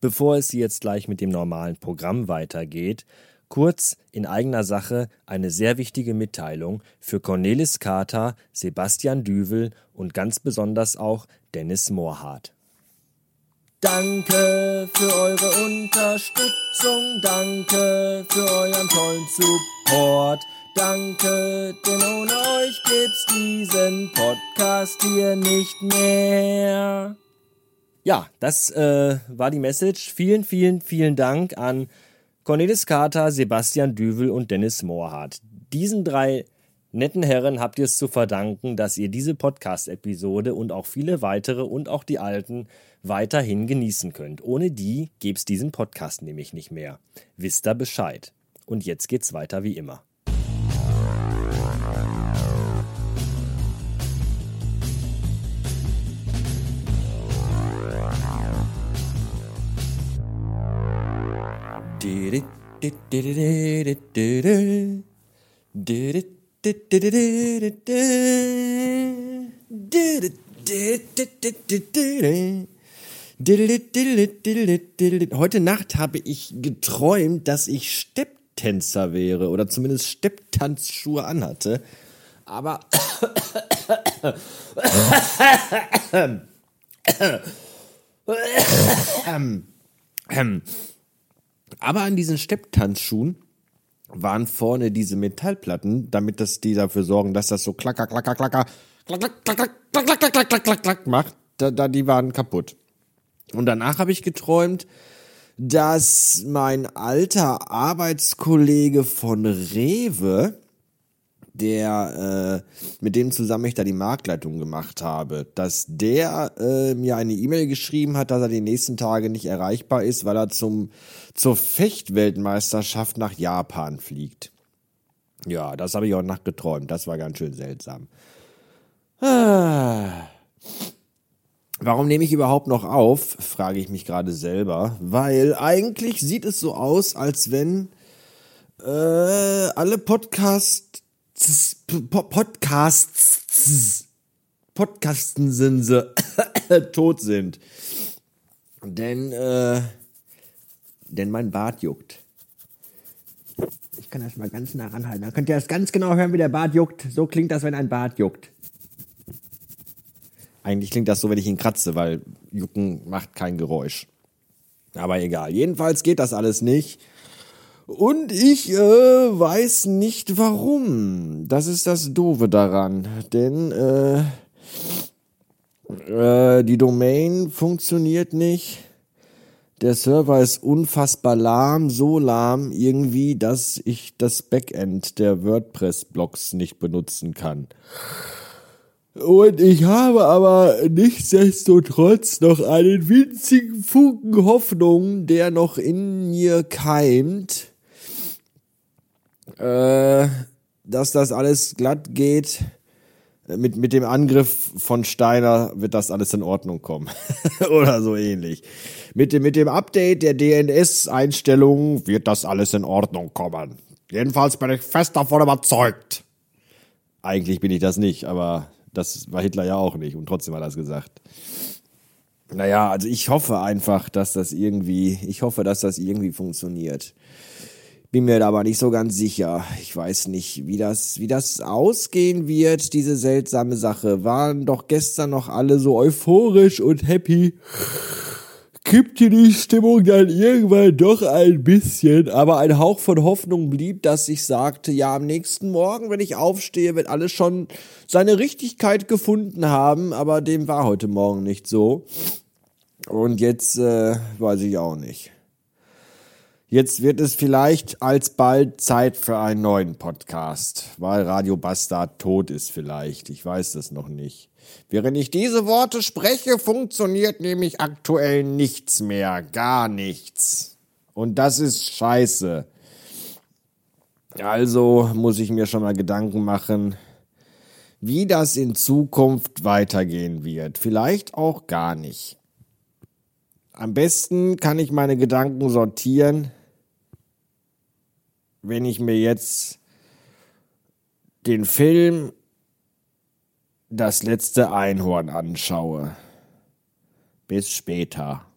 Bevor es jetzt gleich mit dem normalen Programm weitergeht, kurz in eigener Sache eine sehr wichtige Mitteilung für Cornelis Kater, Sebastian Düvel und ganz besonders auch Dennis Mohrhardt. Danke für eure Unterstützung, danke für euren tollen Support. Danke, denn ohne euch gibt's diesen Podcast hier nicht mehr. Ja, das äh, war die Message. Vielen, vielen, vielen Dank an Cornelis Carter, Sebastian Düvel und Dennis Mohrhardt. Diesen drei netten Herren habt ihr es zu verdanken, dass ihr diese Podcast-Episode und auch viele weitere und auch die alten weiterhin genießen könnt. Ohne die gäbe es diesen Podcast nämlich nicht mehr. Wisst ihr Bescheid. Und jetzt geht's weiter wie immer. Heute Nacht habe ich geträumt, dass ich Stepptänzer wäre oder zumindest Stepptanzschuhe anhatte. Aber ähm, ähm, aber an diesen Stepptanzschuhen waren vorne diese Metallplatten, damit das die dafür sorgen, dass das so klacker, klacker, klacker, klacker, klacker, klacker, klacker, klacker, klacker, klack macht. Da, da, die waren kaputt. Und danach habe ich geträumt, dass mein alter Arbeitskollege von Rewe der, äh, mit dem zusammen ich da die Marktleitung gemacht habe, dass der äh, mir eine E-Mail geschrieben hat, dass er die nächsten Tage nicht erreichbar ist, weil er zum, zur Fechtweltmeisterschaft nach Japan fliegt. Ja, das habe ich auch nacht geträumt. Das war ganz schön seltsam. Ah. Warum nehme ich überhaupt noch auf, frage ich mich gerade selber, weil eigentlich sieht es so aus, als wenn äh, alle Podcasts Podcasts, Podcasten sind sie tot sind. Denn, äh, denn mein Bart juckt. Ich kann das mal ganz nah ranhalten. Dann könnt ihr das ganz genau hören, wie der Bart juckt. So klingt das, wenn ein Bart juckt. Eigentlich klingt das so, wenn ich ihn kratze, weil Jucken macht kein Geräusch. Aber egal. Jedenfalls geht das alles nicht. Und ich äh, weiß nicht warum. Das ist das Doofe daran. Denn äh, äh, die Domain funktioniert nicht. Der Server ist unfassbar lahm, so lahm irgendwie, dass ich das Backend der WordPress-Blogs nicht benutzen kann. Und ich habe aber nichtsdestotrotz noch einen winzigen Funken Hoffnung, der noch in mir keimt äh, dass das alles glatt geht. Mit, mit dem Angriff von Steiner wird das alles in Ordnung kommen. Oder so ähnlich. Mit dem, mit dem Update der DNS-Einstellungen wird das alles in Ordnung kommen. Jedenfalls bin ich fest davon überzeugt. Eigentlich bin ich das nicht, aber das war Hitler ja auch nicht und trotzdem hat er es gesagt. Naja, also ich hoffe einfach, dass das irgendwie, ich hoffe, dass das irgendwie funktioniert. Bin mir da aber nicht so ganz sicher. Ich weiß nicht, wie das, wie das ausgehen wird, diese seltsame Sache. Waren doch gestern noch alle so euphorisch und happy. Kippte die Stimmung dann irgendwann doch ein bisschen, aber ein Hauch von Hoffnung blieb, dass ich sagte, ja, am nächsten Morgen, wenn ich aufstehe, wird alles schon seine Richtigkeit gefunden haben, aber dem war heute Morgen nicht so. Und jetzt äh, weiß ich auch nicht. Jetzt wird es vielleicht alsbald Zeit für einen neuen Podcast, weil Radio Bastard tot ist vielleicht. Ich weiß das noch nicht. Während ich diese Worte spreche, funktioniert nämlich aktuell nichts mehr. Gar nichts. Und das ist scheiße. Also muss ich mir schon mal Gedanken machen, wie das in Zukunft weitergehen wird. Vielleicht auch gar nicht. Am besten kann ich meine Gedanken sortieren, wenn ich mir jetzt den Film Das letzte Einhorn anschaue. Bis später.